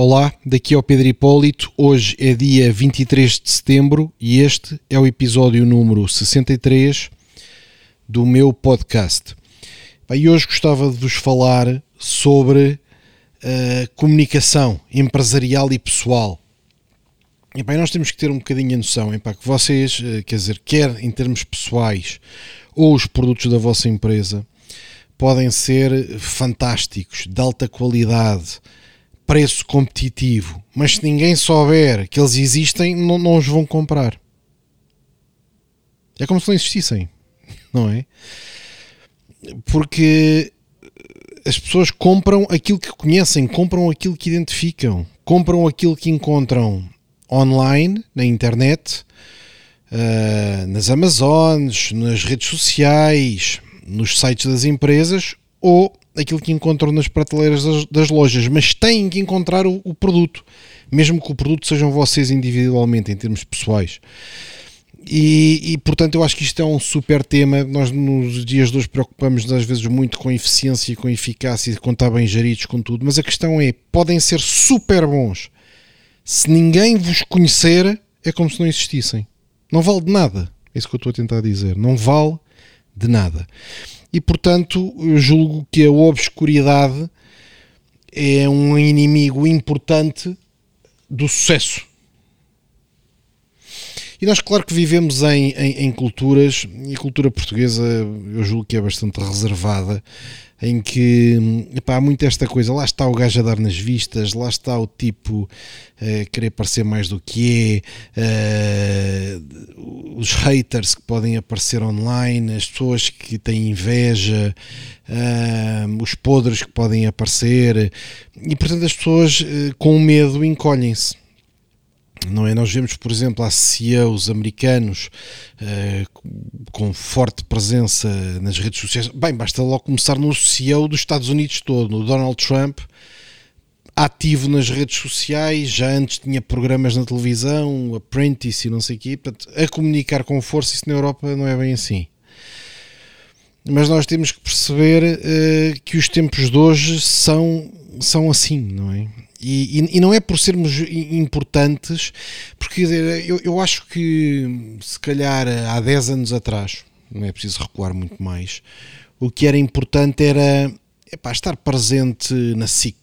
Olá, daqui é o Pedro Hipólito. Hoje é dia 23 de setembro e este é o episódio número 63 do meu podcast. E hoje gostava de vos falar sobre uh, comunicação empresarial e pessoal. E bem, nós temos que ter um bocadinho a noção epá, que vocês, uh, quer dizer, quer em termos pessoais ou os produtos da vossa empresa, podem ser fantásticos, de alta qualidade, preço competitivo, mas se ninguém souber que eles existem, não, não os vão comprar. É como se não existissem, não é? Porque as pessoas compram aquilo que conhecem, compram aquilo que identificam, compram aquilo que encontram online, na internet, uh, nas Amazones, nas redes sociais, nos sites das empresas ou aquilo que encontram nas prateleiras das, das lojas, mas têm que encontrar o, o, produto, mesmo que o produto sejam vocês individualmente, em termos pessoais. E, e, portanto eu acho que isto é um super tema. Nós nos dias de hoje preocupamos às vezes muito com eficiência, com eficácia, com estar bem geridos, com tudo, mas a questão é: podem ser super bons. Se ninguém vos conhecer, é como se não existissem. Não vale de nada. É isso que eu estou a tentar dizer. Não vale de nada e portanto eu julgo que a obscuridade é um inimigo importante do sucesso. E nós, claro que vivemos em, em, em, culturas, e a cultura portuguesa eu julgo que é bastante reservada em que epá, há muito esta coisa, lá está o gajo a dar nas vistas, lá está o tipo uh, querer parecer mais do que é, uh, os haters que podem aparecer online, as pessoas que têm inveja, uh, os podres que podem aparecer, e portanto as pessoas com medo encolhem-se não é? Nós vemos, por exemplo, há CEOs americanos uh, com forte presença nas redes sociais. Bem, basta logo começar no CEO dos Estados Unidos todo, no Donald Trump, ativo nas redes sociais, já antes tinha programas na televisão, Apprentice e não sei o quê, portanto, a comunicar com força, isso na Europa não é bem assim. Mas nós temos que perceber uh, que os tempos de hoje são, são assim, não é? E, e, e, não é por sermos importantes, porque eu, eu acho que se calhar há 10 anos atrás, não é preciso recuar muito mais, o que era importante era epá, estar presente na SIC,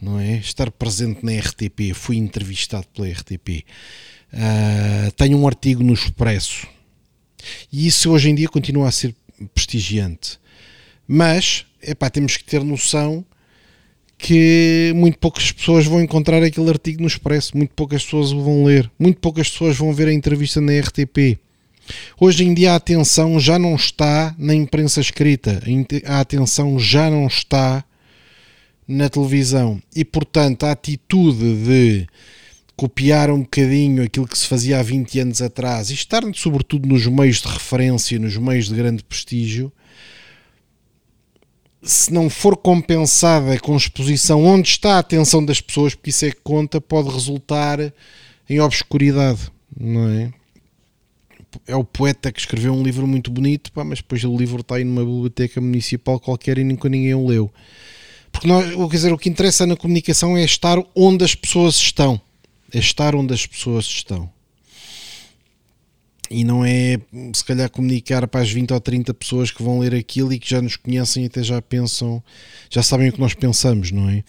não é? Estar presente na RTP. Fui entrevistado pela RTP. Uh, ah, tenho um artigo no Expresso. E isso hoje em dia continua a ser prestigiante. Mas, epá, temos que ter noção que muito poucas pessoas vão encontrar aquele artigo no Expresso, muito poucas pessoas o vão ler, muito poucas pessoas vão ver a entrevista na RTP. Hoje em dia a atenção já não está na imprensa escrita, a atenção já não está na televisão e, portanto, a atitude de copiar um bocadinho aquilo que se fazia há 20 anos atrás e estar, sobretudo, nos meios de referência, nos meios de grande prestígio, se não for compensada com exposição onde está a atenção das pessoas, porque isso é que conta, pode resultar em obscuridade, não é? É o poeta que escreveu um livro muito bonito, pá, mas depois o livro está aí numa biblioteca municipal qualquer e nunca ninguém o leu. Porque nós, quer dizer, o que interessa na comunicação é estar onde as pessoas estão. É estar onde as pessoas estão e não é se calhar comunicar para as 20 ou 30 pessoas que vão ler aquilo e que já nos conhecem e até já pensam, já sabem o que nós pensamos, não é?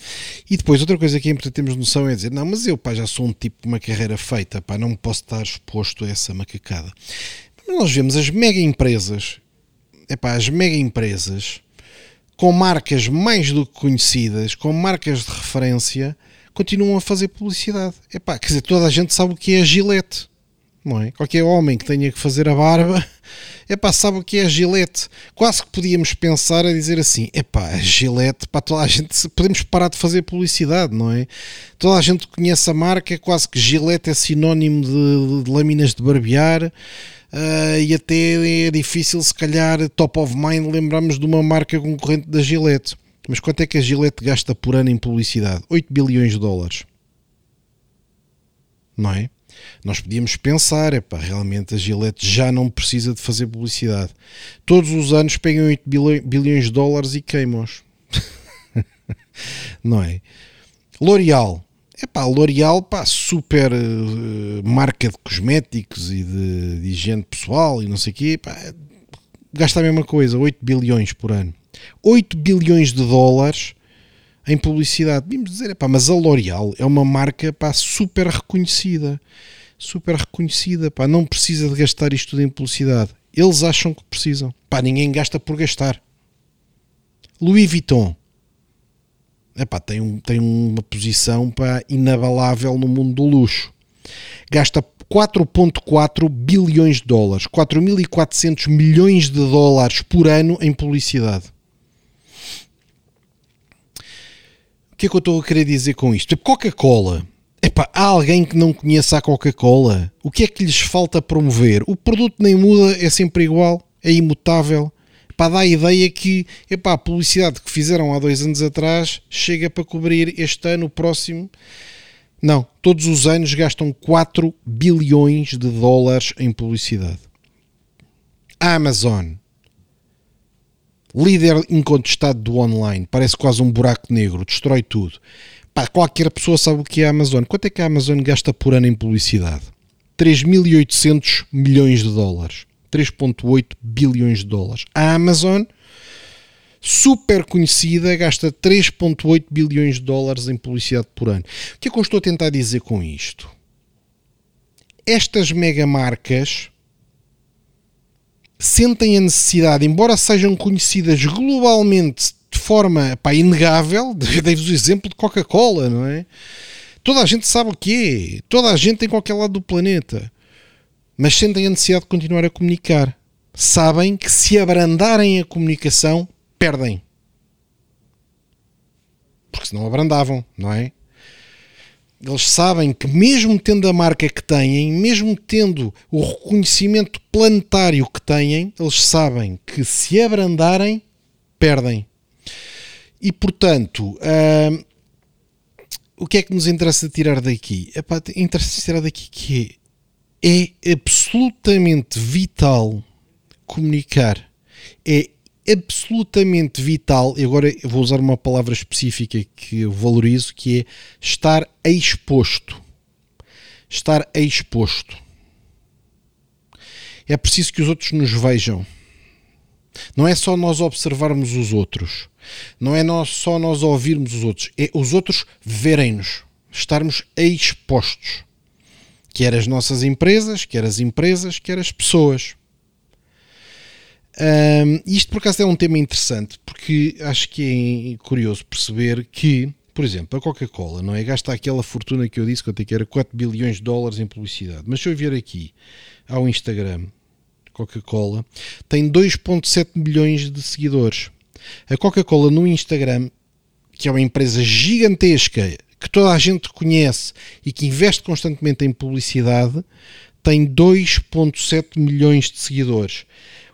E depois outra coisa que é importante termos noção é dizer, não, mas eu pá, já sou um tipo de uma carreira feita, pá, não posso estar exposto a essa macacada. Mas nós vemos as mega empresas, é pá, as mega empresas com marcas mais do que conhecidas, com marcas de referência, continuam a fazer publicidade. É pá, quer dizer, toda a gente sabe o que é a Gillette não é? Qualquer homem que tenha que fazer a barba, é pá, sabe o que é a gilete. Quase que podíamos pensar a dizer assim: é pá, a gilete, para toda a gente, podemos parar de fazer publicidade, não é? Toda a gente conhece a marca, quase que gilete é sinónimo de, de lâminas de barbear. Uh, e até é difícil, se calhar, top of mind, lembrarmos de uma marca concorrente da Gillette. Mas quanto é que a Gillette gasta por ano em publicidade? 8 bilhões de dólares. Não é? Nós podíamos pensar, epá, realmente a Gillette já não precisa de fazer publicidade. Todos os anos pegam 8 bilhões de dólares e queimam-os. não é? L'Oreal. Epá, L'Oreal, pá, super uh, marca de cosméticos e de, de, higiene pessoal e não sei o quê, pá, gasta a mesma coisa, 8 bilhões por ano. 8 bilhões de dólares em publicidade. Vimos dizer, epá, mas a L'Oreal é uma marca pá, super reconhecida. Super reconhecida, pá, não precisa de gastar isto tudo em publicidade. Eles acham que precisam. Pá, ninguém gasta por gastar. Louis Vuitton epá, tem, um, tem uma posição pá, inabalável no mundo do luxo. Gasta 4,4 bilhões de dólares, 4.400 milhões de dólares por ano em publicidade. O que é que eu estou a querer dizer com isto? Coca-Cola. Epá, há alguém que não conheça a Coca-Cola? O que é que lhes falta promover? O produto nem muda, é sempre igual, é imutável para dar a ideia que epá, a publicidade que fizeram há dois anos atrás chega para cobrir este ano, o próximo. Não, todos os anos gastam 4 bilhões de dólares em publicidade. A Amazon, líder incontestado do online, parece quase um buraco negro, destrói tudo. Pá, qualquer pessoa sabe o que é a Amazon. Quanto é que a Amazon gasta por ano em publicidade? 3.800 milhões de dólares. 3,8 bilhões de dólares. A Amazon, super conhecida, gasta 3,8 bilhões de dólares em publicidade por ano. O que é que eu estou a tentar dizer com isto? Estas mega marcas sentem a necessidade, embora sejam conhecidas globalmente de forma pá, inegável, dei-vos o exemplo de Coca-Cola, não é? Toda a gente sabe o que é, toda a gente em qualquer lado do planeta mas sentem a necessidade de continuar a comunicar. Sabem que se abrandarem a comunicação, perdem. Porque senão abrandavam, não é? Eles sabem que, mesmo tendo a marca que têm, mesmo tendo o reconhecimento planetário que têm, eles sabem que se abrandarem, perdem. E portanto, o que é que nos interessa tirar daqui? Epá, interessa tirar daqui que é absolutamente vital comunicar. É absolutamente vital, e agora eu vou usar uma palavra específica que eu valorizo, que é estar exposto. Estar exposto. É preciso que os outros nos vejam. Não é só nós observarmos os outros. Não é nós, só nós ouvirmos os outros. É os outros verem-nos. Estarmos expostos quer as nossas empresas, quer as empresas, quer as pessoas. Um, isto por acaso é um tema interessante porque acho que é curioso perceber que, por exemplo, a Coca-Cola não é gasta aquela fortuna que eu disse que tenho que era 4 bilhões de dólares em publicidade. Mas se eu vier aqui ao Instagram, Coca-Cola tem 2,7 milhões de seguidores. A Coca-Cola no Instagram, que é uma empresa gigantesca que toda a gente conhece e que investe constantemente em publicidade, tem 2,7 milhões de seguidores.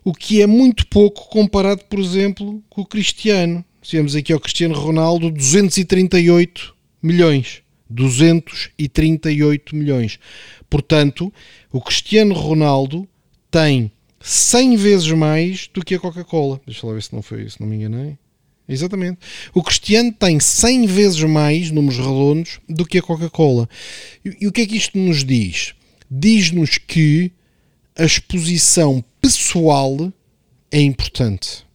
O que é muito pouco comparado, por exemplo, com o Cristiano. Temos aqui ao Cristiano Ronaldo 238 milhões. 238 milhões. Portanto, o Cristiano Ronaldo tem 100 vezes mais do que a Coca-Cola. Deixa lá ver se não foi, se não me enganei. Exatamente. O Cristiano tem 100 vezes mais números redondos do que a Coca-Cola. E, e, o que é que isto nos diz? Diz-nos que a exposição pessoal é importante.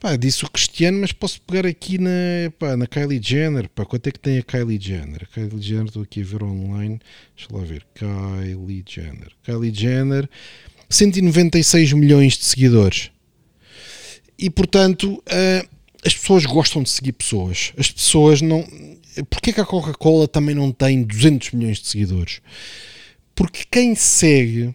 Pá, disse o Cristiano, mas posso pegar aqui na, pá, na Kylie Jenner. Pá, quanto é que tem a Kylie Jenner? A Kylie Jenner, estou aqui a ver online. Deixa lá ver. Kylie Jenner. Kylie Jenner, 196 milhões de seguidores. E portanto, uh, as pessoas gostam de seguir pessoas. As pessoas não. Porquê que a Coca-Cola também não tem 200 milhões de seguidores? Porque quem segue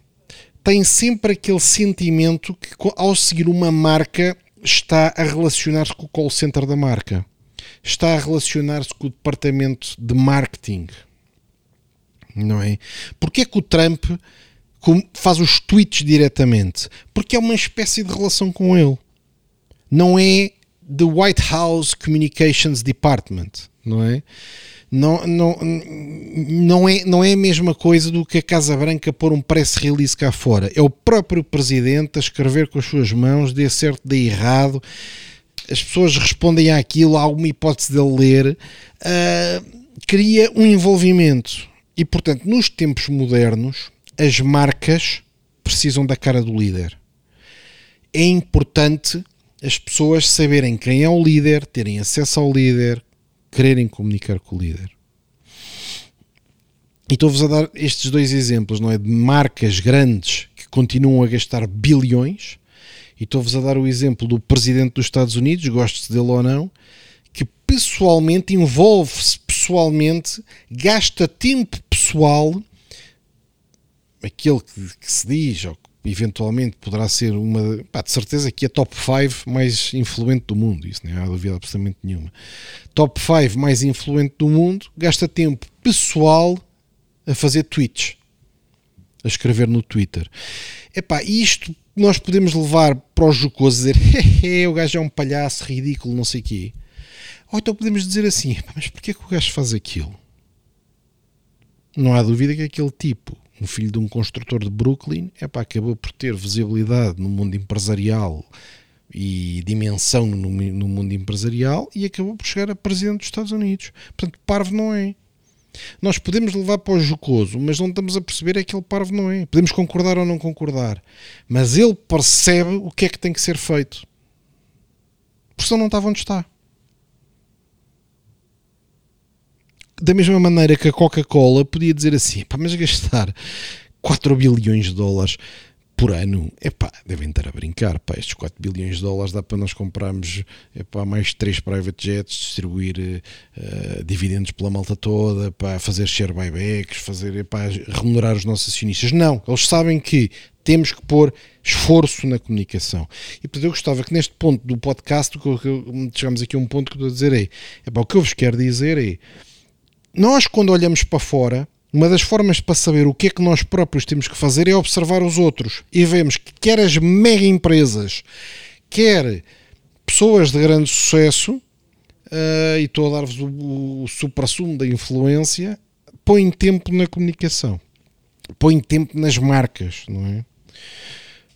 tem sempre aquele sentimento que, ao seguir uma marca, está a relacionar-se com o call center da marca, está a relacionar-se com o departamento de marketing, não é? Porquê que o Trump faz os tweets diretamente? Porque é uma espécie de relação com ele. Não é the White House Communications Department, não é? Não, não, não, é, não é a mesma coisa do que a Casa Branca pôr um press release cá fora. É o próprio presidente a escrever com as suas mãos, dê certo, dê errado. As pessoas respondem àquilo, há alguma hipótese de ler. Uh, cria um envolvimento. E, portanto, nos tempos modernos, as marcas precisam da cara do líder. É importante as pessoas saberem quem é o líder, terem acesso ao líder, quererem comunicar com o líder. E estou-vos a dar estes dois exemplos, não é? De marcas grandes que continuam a gastar bilhões, e estou-vos a dar o exemplo do presidente dos Estados Unidos, goste dele ou não, que pessoalmente envolve-se pessoalmente, gasta tempo pessoal, aquele que, que se diz, ou eventualmente poderá ser uma, pá, de certeza que é top 5 mais influente do mundo, isso não há dúvida absolutamente nenhuma. Top 5 mais influente do mundo, gasta tempo pessoal a fazer tweets, a escrever no Twitter. Epá, isto nós podemos levar para o jocoso dizer o gajo é um palhaço ridículo, não sei o quê. Ou então podemos dizer assim, mas porquê que o gajo faz aquilo? Não há dúvida que aquele tipo um filho de um construtor de Brooklyn, é pá, acabou por ter visibilidade no mundo empresarial e dimensão no, no, mundo empresarial e acabou por chegar a presidente dos Estados Unidos. Portanto, parvo não é. Nós podemos levar para o jocoso, mas não estamos a perceber é que ele parvo não é. Podemos concordar ou não concordar, mas ele percebe o que é que tem que ser feito. Por isso não estava onde está. Da mesma maneira que a Coca-Cola podia dizer assim, pá, mas gastar 4 bilhões de dólares por ano, é pá, devem estar a brincar, pá, estes 4 bilhões de dólares dá para nós comprarmos é pá, mais 3 private jets, distribuir uh, dividendos pela malta toda, pá, fazer share buybacks, fazer, é pá, remunerar os nossos acionistas. Não, eles sabem que temos que pôr esforço na comunicação. E portanto eu gostava que neste ponto do podcast, chegamos aqui a um ponto que estou a dizer é pá, o que eu vos quero dizer é nós, quando olhamos para fora, uma das formas para saber o que é que nós próprios temos que fazer é observar os outros. E vemos que quer as mega empresas, quer pessoas de grande sucesso, uh, e estou a dar-vos o, o supra-sumo da influência, põem tempo na comunicação, põem tempo nas marcas, não é?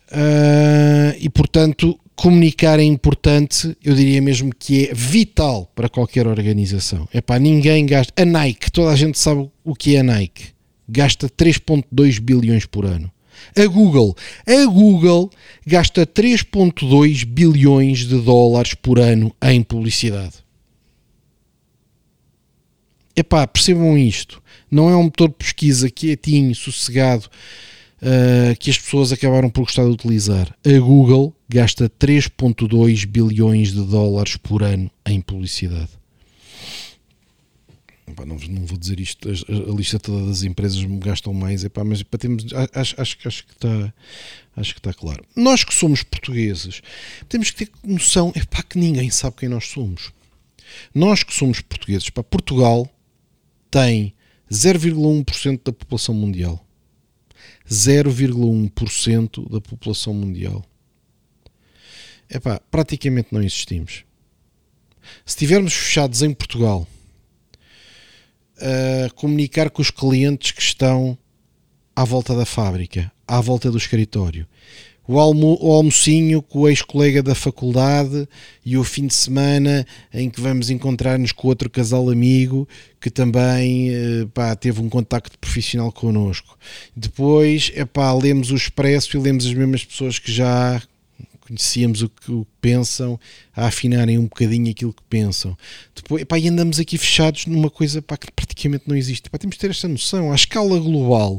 Uh, e portanto, comunicar é importante, eu diria mesmo que é vital para qualquer organização. É para ninguém gasta. A Nike, toda a gente sabe o que é a Nike, gasta 3,2 bilhões por ano. A Google, a Google gasta 3,2 bilhões de dólares por ano em publicidade. Epá, percebam isto. Não é um motor de pesquisa quietinho, sossegado, uh, que as pessoas acabaram por gostar de utilizar. A Google gasta 3,2 bilhões de dólares por ano em publicidade. não, não, vou dizer isto, a, a, lista toda das empresas gastam mais, epá, mas epá, temos, acho, acho, acho, que está, acho que está claro. Nós que somos portugueses temos que ter noção epá, que ninguém sabe quem nós somos. Nós que somos portugueses, epá, Portugal tem 0,1% da população mundial. 0,1% da população mundial. Epá, praticamente não existimos. Se estivermos fechados em Portugal a comunicar com os clientes que estão à volta da fábrica, à volta do escritório, o, almo, o almocinho com o ex-colega da faculdade e o fim de semana em que vamos encontrar-nos com outro casal amigo que também eh, pá, teve um contacto profissional connosco. Depois, epá, lemos o Expresso e lemos as mesmas pessoas que já conhecíamos o que pensam, a afinarem um bocadinho aquilo que pensam. Depois, epá, e andamos aqui fechados numa coisa pá, que praticamente não existe. Epá, temos de ter esta noção, à escala global.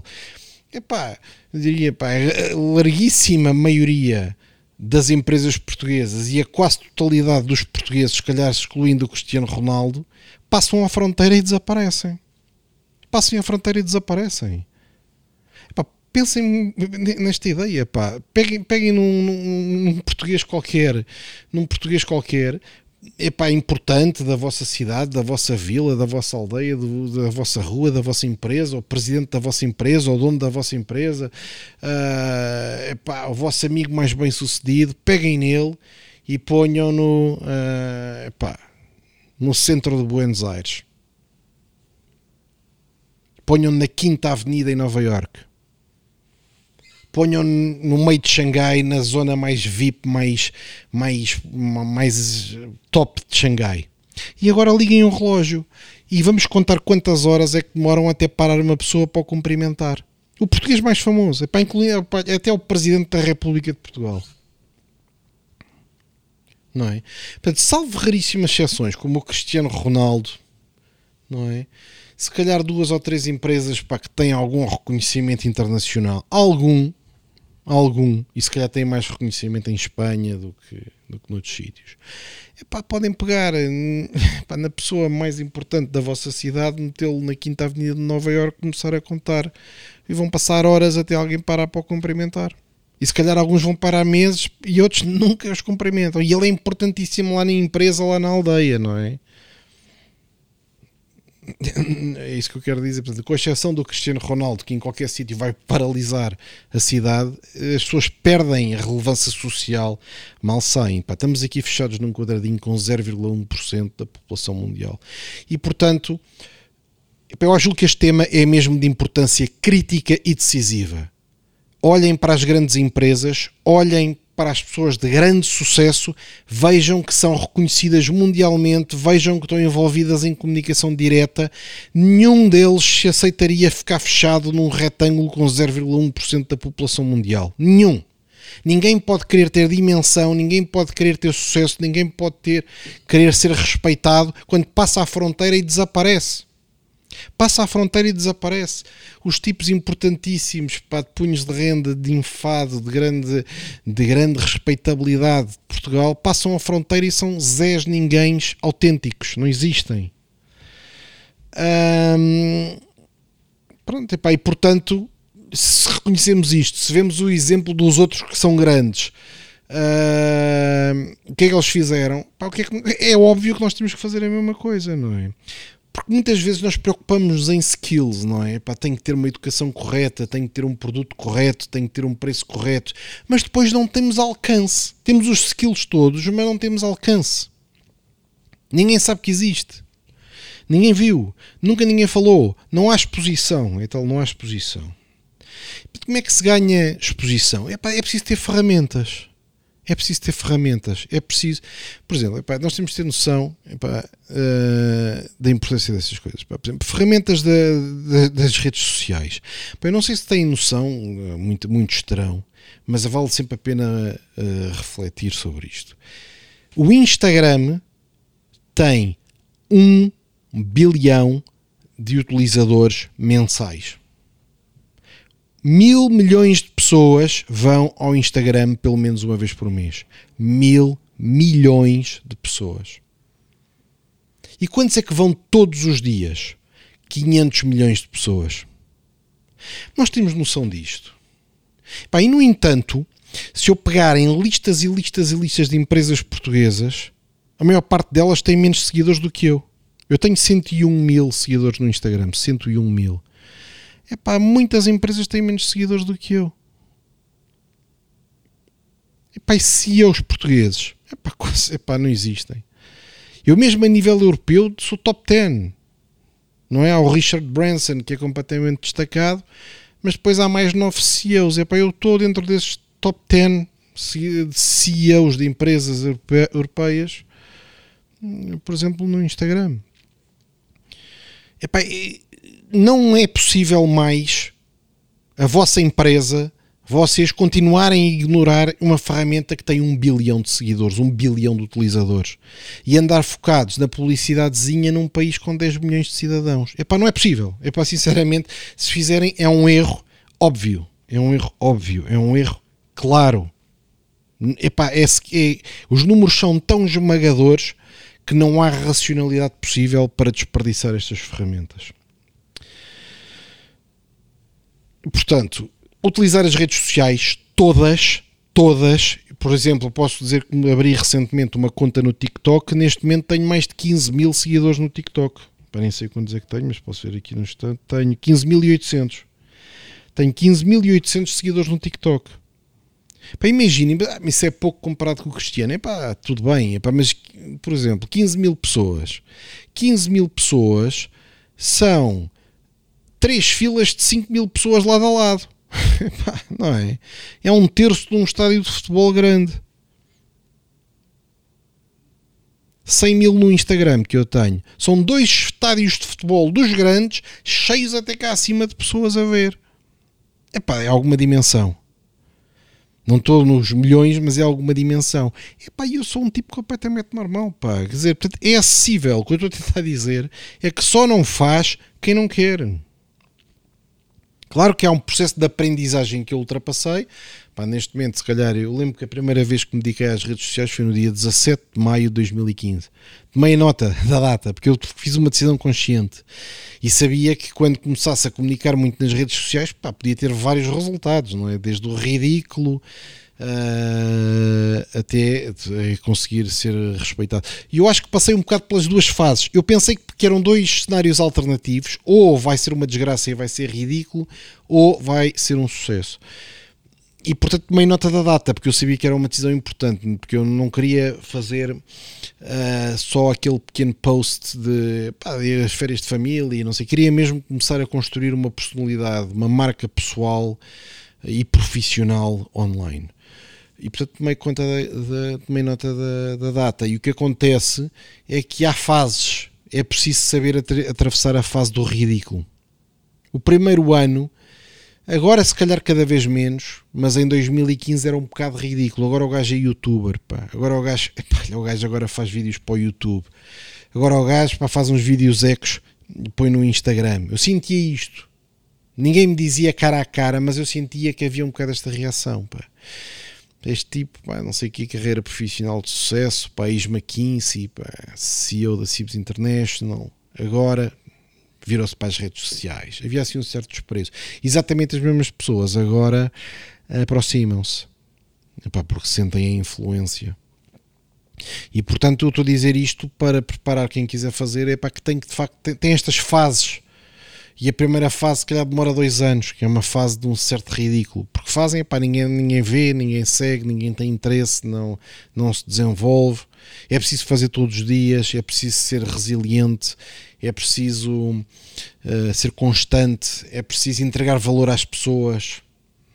Epá, eu diria, pá, a larguíssima maioria das empresas portuguesas e a quase totalidade dos portugueses, se calhar excluindo o Cristiano Ronaldo, passam a fronteira e desaparecem. Passam a fronteira e desaparecem pensem nesta ideia, pá. Peguem, peguem num, num, num português qualquer, num português qualquer, é pá, importante da vossa cidade, da vossa vila, da vossa aldeia, do, da vossa rua, da vossa empresa, o presidente da vossa empresa, o dono da vossa empresa, uh, epá, o vosso amigo mais bem sucedido, peguem nele e ponham-no uh, epá, no centro de Buenos Aires. Ponham na Quinta Avenida em Nova York ponham no meio de Xangai, na zona mais VIP, mais, mais, mais top de Xangai. E agora liguem o relógio E vamos contar quantas horas é que demoram até parar uma pessoa para o cumprimentar. O português mais famoso, é para incluir é até o Presidente da República de Portugal. Não é? Portanto, salvo raríssimas exceções, como o Cristiano Ronaldo, não é? Se calhar duas ou três empresas para que têm algum reconhecimento internacional, algum, algum, e se calhar têm mais reconhecimento em Espanha do que, do que noutros sítios. Epá, podem pegar epá, na pessoa mais importante da vossa cidade, metê-lo na Quinta Avenida de Nova Iorque, começar a contar e vão passar horas até alguém parar para o cumprimentar. E se calhar alguns vão parar meses e outros nunca os cumprimentam. E ele é importantíssimo lá na empresa, lá na aldeia, não é? É isso que eu quero dizer. Portanto, com exceção do Cristiano Ronaldo, que em qualquer sítio vai paralisar a cidade, as pessoas perdem a relevância social mal saem. Pá, estamos aqui fechados num quadradinho com 0,1% da população mundial. E, portanto, eu acho que este tema é mesmo de importância crítica e decisiva. Olhem para as grandes empresas, olhem para as pessoas de grande sucesso, vejam que são reconhecidas mundialmente, vejam que estão envolvidas em comunicação direta. Nenhum deles se aceitaria ficar fechado num retângulo com 0,1% da população mundial. Nenhum. Ninguém pode querer ter dimensão, ninguém pode querer ter sucesso, ninguém pode ter querer ser respeitado quando passa a fronteira e desaparece. Passa a fronteira e desaparece. Os tipos importantíssimos pá, de punhos de renda, de enfado, de grande, de grande respeitabilidade de Portugal, passam a fronteira e são zés ninguéms autênticos, não existem. Hum, pronto, epá, e portanto, se reconhecemos isto, se vemos o exemplo dos outros que são grandes, o que é que eles fizeram? Que é, que, é, óbvio que nós temos que fazer a mesma coisa, não é? Porque muitas vezes nós preocupamos em skills, não é? Pá, tem que ter uma educação correta, tem que ter um produto correto, tem que ter um preço correto, mas depois não temos alcance. Temos os skills todos, mas não temos alcance. Ninguém sabe que existe. Ninguém viu. Nunca ninguém falou. Não há exposição. Então não há exposição. Como é que se ganha exposição? É, pá, é preciso ter ferramentas é preciso ter ferramentas, é preciso, por exemplo, epá, nós temos de ter noção epá, uh, da importância dessas coisas. Epá, por exemplo, ferramentas da, da, das redes sociais. Eu não sei se têm noção, eh, muito, muitos mas vale sempre a pena uh, refletir sobre isto. O Instagram tem um bilhão de utilizadores mensais mil milhões de pessoas vão ao Instagram pelo menos uma vez por mês. Mil milhões de pessoas. E quantos é que vão todos os dias? 500 milhões de pessoas. Nós temos noção disto. E no entanto, se eu pegar em listas e listas e listas de empresas portuguesas, a maior parte delas tem menos seguidores do que eu. Eu tenho 101 mil seguidores no Instagram, 101 mil. Epá, muitas empresas têm menos seguidores do que eu. Epá, e CEOs portugueses? Epá, quase, epá, não existem. Eu mesmo a nível europeu sou top 10. Não é? Há o Richard Branson, que é completamente destacado, mas depois há mais 9 CEOs. Epá, eu estou dentro desses top 10 CEOs de empresas europeias, por exemplo, no Instagram. Epá, não é possível mais a vossa empresa, vocês continuarem a ignorar uma ferramenta que tem um bilhão de seguidores, um bilhão de utilizadores e andar focados na publicidadezinha num país com 10 milhões de cidadãos. Epá, não é possível. Epá, sinceramente, se fizerem, é um erro óbvio. É um erro óbvio. É um erro claro. Epá, é, é, os números são tão esmagadores que não há racionalidade possível para desperdiçar estas ferramentas. Portanto, utilizar as redes sociais todas, todas, por exemplo, posso dizer que abri recentemente uma conta no TikTok, neste momento tenho mais de 15 mil seguidores no TikTok. Para nem sei quantos é que tenho, mas posso ver aqui no instante. Tenho 15.800. Tenho 15.800 seguidores no TikTok. Pá, imaginem, isso é pouco comparado com o Cristiano. É pá, tudo bem, epá, mas, por exemplo, 15 mil pessoas. 15 mil pessoas são três filas de 5 mil pessoas lado a lado. não é? É um terço de um estádio de futebol grande. 100 mil no Instagram que eu tenho. São dois estádios de futebol dos grandes, cheios até cá acima de pessoas a ver. Epá, é alguma dimensão. Não estou nos milhões, mas é alguma dimensão. Epá, eu sou um tipo completamente normal, pá. Quer dizer, portanto, é acessível. O que eu estou a tentar dizer é que só não faz quem não quer. Claro que há um processo de aprendizagem que eu ultrapassei. Pá, neste momento, se calhar, eu lembro que a primeira vez que me dediquei às redes sociais foi no dia 17 de maio de 2015. Tomei nota da data, porque eu fiz uma decisão consciente e sabia que quando começasse a comunicar muito nas redes sociais, pá, podia ter vários resultados, não é? Desde o ridículo uh, até conseguir ser respeitado. E eu acho que passei um bocado pelas duas fases. Eu pensei que eram dois cenários alternativos: ou vai ser uma desgraça e vai ser ridículo, ou vai ser um sucesso. E portanto tomei nota da data, porque eu sabia que era uma decisão importante, porque eu não queria fazer uh, só aquele pequeno post de, pá, as férias de família e não sei. Queria mesmo começar a construir uma personalidade, uma marca pessoal e profissional online e portanto tomei conta da, tomei nota da, da, data. E o que acontece é que há fases, é preciso saber atravessar a fase do ridículo. O primeiro ano, agora se calhar cada vez menos, mas em 2015 era um bocado ridículo. Agora o gajo é youtuber, pá. Agora o gajo, epá, o gajo agora faz vídeos para o YouTube. Agora o gajo pá, faz uns vídeos ecos e põe no Instagram. Eu sentia isto. Ninguém me dizia cara a cara, mas eu sentia que havia um bocado esta reação, pá este tipo, pá, não sei que carreira profissional de sucesso, país McKinsey, pá, CEO da Cibs International, agora virou-se para as redes sociais. Havia assim um certo desprezo. Exatamente as mesmas pessoas agora aproximam-se, porque sentem a influência. E portanto eu estou a dizer isto para preparar quem quiser fazer, é para que tem que de facto tem, tem estas fases e a primeira fase, se calhar, demora dois anos, que é uma fase de um certo ridículo. Porque fazem, pá, ninguém, ninguém vê, ninguém segue, ninguém tem interesse, não, não se desenvolve. É preciso fazer todos os dias, é preciso ser resiliente, é preciso uh, ser constante, é preciso entregar valor às pessoas,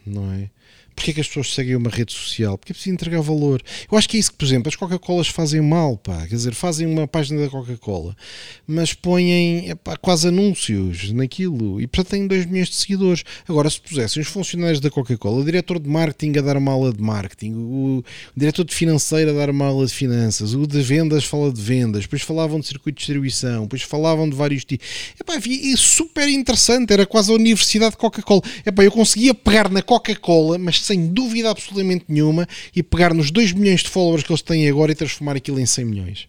não é? Porquê é que as pessoas seguem uma rede social? Porque é preciso entregar valor. Eu acho que é isso que, por exemplo, as Coca-Colas fazem mal, pá. Quer dizer, fazem uma página da Coca-Cola, mas põem epá, quase anúncios naquilo e portanto têm 2 milhões de seguidores. Agora, se pusessem os funcionários da Coca-Cola, o diretor de marketing a dar uma aula de marketing, o, diretor de financeiro a dar uma aula de finanças, o de vendas fala de vendas, depois falavam de circuito de distribuição, depois falavam de vários tipos. Epá, é super interessante, era quase a Universidade de Coca-Cola. Epá, eu conseguia pegar na Coca-Cola, mas sem dúvida absolutamente nenhuma, e pegar nos 2 milhões de followers que eles têm agora e transformar aquilo em 100 milhões.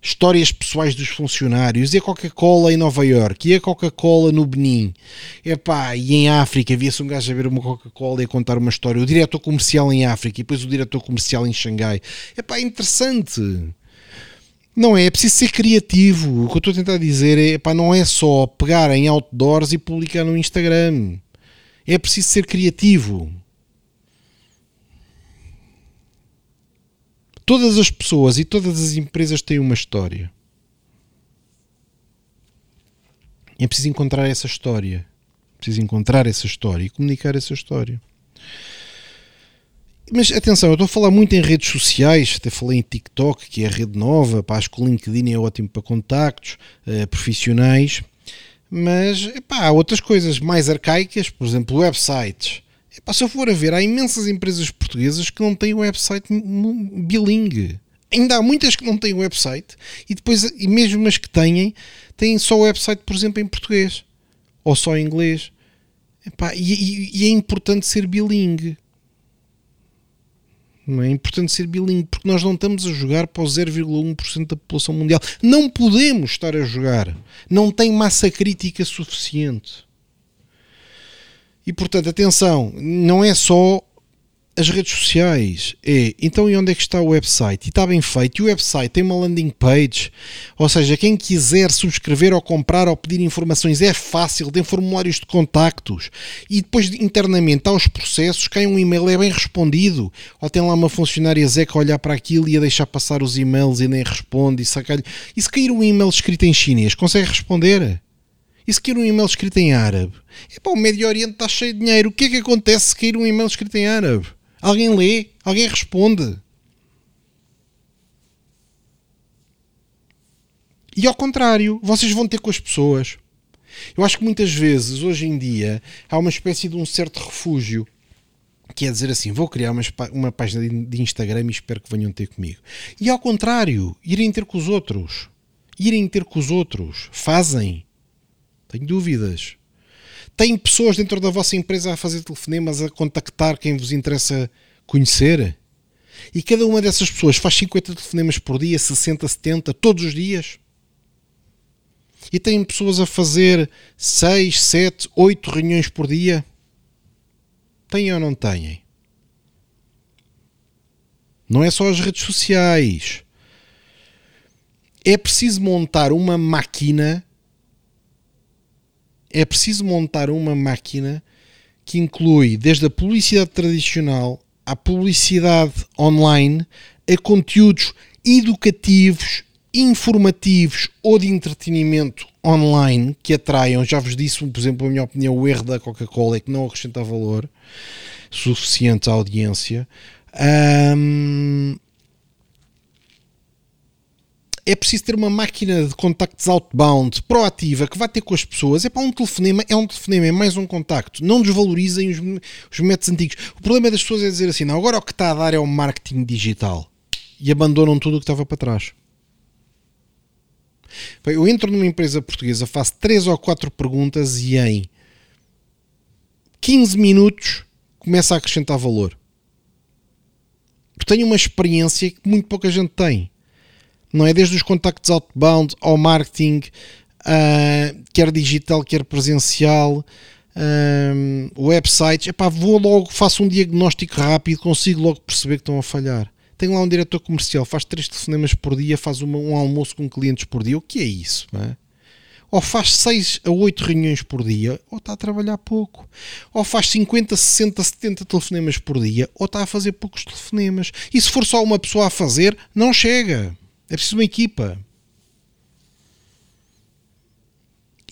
Histórias pessoais dos funcionários, e a Coca-Cola em Nova York, e a Coca-Cola no Benin, Epá, e em África, havia-se um gajo a ver uma Coca-Cola e a contar uma história, o diretor comercial em África, e depois o diretor comercial em Xangai. É interessante. Não é, é preciso ser criativo. O que eu estou a tentar dizer é, epá, não é só pegar em outdoors e publicar no Instagram. É preciso ser criativo. Todas as pessoas e todas as empresas têm uma história. É preciso encontrar essa história. Preciso encontrar essa história e comunicar essa história. Mas atenção, eu estou a falar muito em redes sociais, até falei em TikTok, que é a rede nova, pá, acho que o LinkedIn é ótimo para contactos uh, profissionais, mas epá, há outras coisas mais arcaicas, por exemplo, websites. Epá, se eu for a ver, há imensas empresas portuguesas que não têm website bilingue. Ainda há muitas que não têm website e depois, e mesmo as que têm, têm só website, por exemplo, em português ou só em inglês. Epá, e, e, e é importante ser bilingue. É? é importante ser bilingue porque nós não estamos a jogar para o 0,1% da população mundial. Não podemos estar a jogar. Não tem massa crítica suficiente. E portanto, atenção, não é só as redes sociais. É, então e onde é que está o website? E está bem feito. E o website tem uma landing page. Ou seja, quem quiser subscrever ou comprar ou pedir informações é fácil, tem formulários de contactos. E depois internamente há os processos, cai um e-mail, é bem respondido. Ou tem lá uma funcionária Zeca a olhar para aquilo e a deixar passar os e-mails e nem responde. E, e se cair um e-mail escrito em chinês, consegue responder? E se cair um e-mail escrito em árabe? Para o Médio Oriente está cheio de dinheiro. O que é que acontece se cair um e-mail escrito em árabe? Alguém lê? Alguém responde? E ao contrário, vocês vão ter com as pessoas. Eu acho que muitas vezes, hoje em dia, há uma espécie de um certo refúgio que é dizer assim: vou criar uma, uma página de Instagram e espero que venham ter comigo. E ao contrário, irem ter com os outros. Irem ter com os outros. Fazem. Tenho dúvidas. Tem pessoas dentro da vossa empresa a fazer telefonemas, a contactar quem vos interessa conhecer? E cada uma dessas pessoas faz 50 telefonemas por dia, 60, 70, todos os dias? E tem pessoas a fazer 6, 7, 8 reuniões por dia? Têm ou não têm? Não é só as redes sociais. É preciso montar uma máquina. É preciso montar uma máquina que inclui desde a publicidade tradicional à publicidade online, a conteúdos educativos, informativos ou de entretenimento online que atraiam. Já vos disse, por exemplo, a minha opinião, o erro da Coca-Cola é que não acrescenta valor suficiente à audiência. Um, é preciso ter uma máquina de contactos outbound proativa que vá ter com as pessoas. É para um telefonema, é um telefonema, é mais um contacto. Não desvalorizem os, os métodos antigos. O problema das pessoas é dizer assim: não, agora o que está a dar é o marketing digital e abandonam tudo o que estava para trás. Eu entro numa empresa portuguesa, faço 3 ou 4 perguntas e em 15 minutos começa a acrescentar valor. Tenho uma experiência que muito pouca gente tem. Não é desde os contactos outbound ao marketing, uh, quer digital, quer presencial, uh, websites. Epá, vou logo, faço um diagnóstico rápido, consigo logo perceber que estão a falhar. Tenho lá um diretor comercial, faz três telefonemas por dia, faz uma, um almoço com clientes por dia. O que é isso? É? Ou faz 6 a 8 reuniões por dia, ou está a trabalhar pouco. Ou faz 50, 60, 70 telefonemas por dia, ou está a fazer poucos telefonemas. E se for só uma pessoa a fazer, não chega. É preciso uma equipa.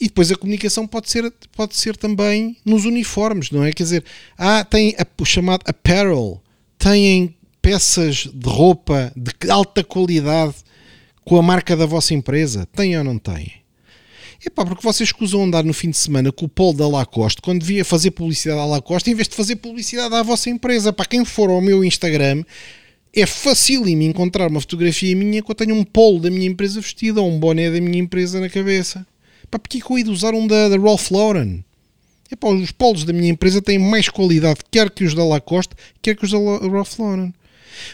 E depois a comunicação pode ser, pode ser também nos uniformes, não é? Quer dizer, há, tem o chamado apparel, têm peças de roupa de alta qualidade com a marca da vossa empresa? Têm ou não têm? Epá, porque vocês escusam andar no fim de semana com o Polo da Lacoste quando devia fazer publicidade à Lacoste em vez de fazer publicidade à vossa empresa. Para quem for ao meu Instagram, é facílimo encontrar uma fotografia minha que eu tenho um polo da minha empresa vestido ou um boné da minha empresa na cabeça. Pá, porque é que eu ia usar um da, da Ralph Lauren? Epá, os polos da minha empresa têm mais qualidade, quer que os da Lacoste, quer que os da Ralph Lauren.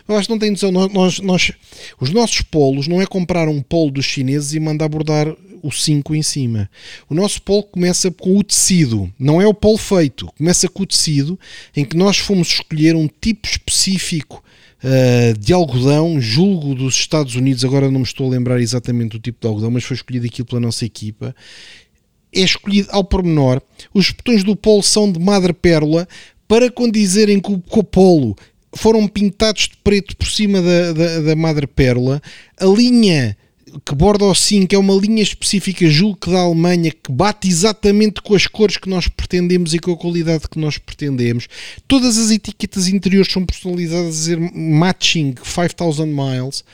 Eu acho que não tem noção. Nós, nós, os nossos polos não é comprar um polo dos chineses e mandar bordar o 5 em cima. O nosso polo começa com o tecido, não é o polo feito. Começa com o tecido em que nós fomos escolher um tipo específico uh, de algodão, julgo dos Estados Unidos. Agora não me estou a lembrar exatamente do tipo de algodão, mas foi escolhido aquilo pela nossa equipa. É escolhido ao pormenor. Os botões do polo são de madrepérola para condizerem com o polo foram pintados de preto por cima da, da, da madrepérola. A linha que borda o 5 é uma linha específica, julgo que da Alemanha, que bate exatamente com as cores que nós pretendemos e com a qualidade que nós pretendemos. Todas as etiquetas interiores são personalizadas a dizer matching 5000 miles.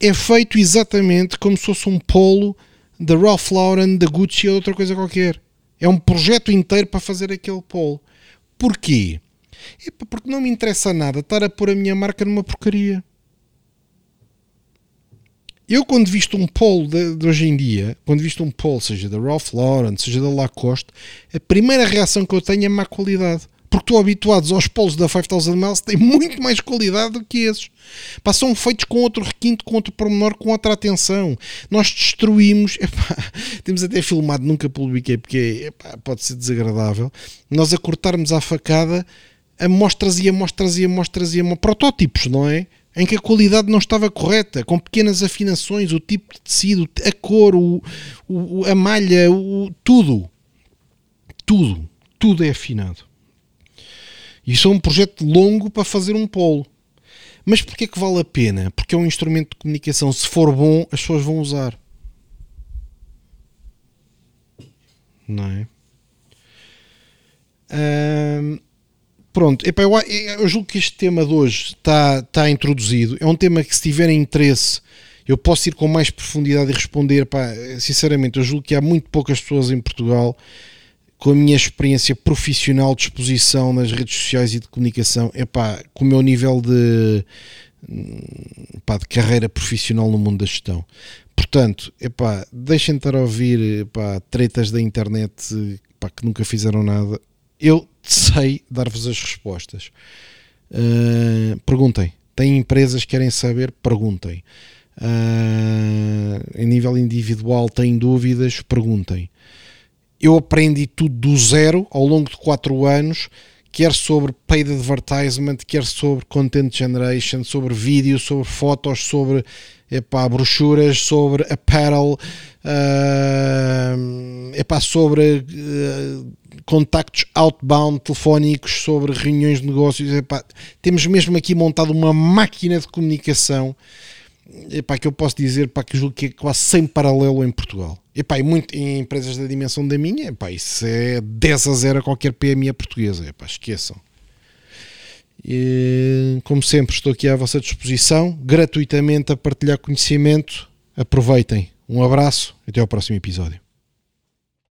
É feito exatamente como se fosse um polo da Ralph Lauren, da Gucci ou outra coisa qualquer. É um projeto inteiro para fazer aquele polo. Porquê? É porque não me interessa nada estar a pôr a minha marca numa porcaria. Eu, quando visto um polo de, de, hoje em dia, quando visto um polo, seja da Ralph Lauren, seja da Lacoste, a primeira reação que eu tenho é má qualidade. Porque estou habituado aos polos da 5000 miles têm muito mais qualidade do que esses. Pá, são feitos com outro requinte, com outro pormenor, com outra atenção. Nós destruímos. Epá, temos até filmado, nunca publiquei porque epá, pode ser desagradável. Nós a cortarmos a facada amostras e amostras e amostras e amostras, protótipos, não é? Em que a qualidade não estava correta, com pequenas afinações, o tipo de tecido, a cor, o, o a malha, o, tudo. Tudo. Tudo é afinado. Isso é um projeto longo para fazer um polo. Mas porquê que vale a pena? Porque é um instrumento de comunicação. Se for bom, as pessoas vão usar. Não é? Pronto, eu, eu julgo que este tema de hoje está, está introduzido. É um tema que, se tiverem interesse, eu posso ir com mais profundidade e responder, pá, sinceramente, eu julgo que há muito poucas pessoas em Portugal com a minha experiência profissional de exposição nas redes sociais e de comunicação, é pá, com o meu nível de, pá, de carreira profissional no mundo da gestão. Portanto, epá, deixem de estar a ouvir epá, tretas da internet epá, que nunca fizeram nada. Eu sei dar-vos as respostas. Uh, perguntem. Tem empresas que querem saber? Perguntem. Uh, em nível individual, têm dúvidas? Perguntem eu aprendi tudo do zero ao longo de 4 anos, quer sobre paid advertisement, quer sobre content generation, sobre vídeo, sobre fotos, sobre epá, brochuras, sobre apparel, uh, epá, sobre uh, contactos outbound telefónicos, sobre reuniões de negócios. Epá, temos mesmo aqui montado uma máquina de comunicação epá, que eu posso dizer para que julgo que é quase sem paralelo em Portugal. Epá, e muito, em empresas da dimensão da minha, epá, isso é 10 a 0 a qualquer PME portuguesa. Epá, esqueçam. E, como sempre, estou aqui à vossa disposição, gratuitamente a partilhar conhecimento. Aproveitem. Um abraço até ao próximo episódio.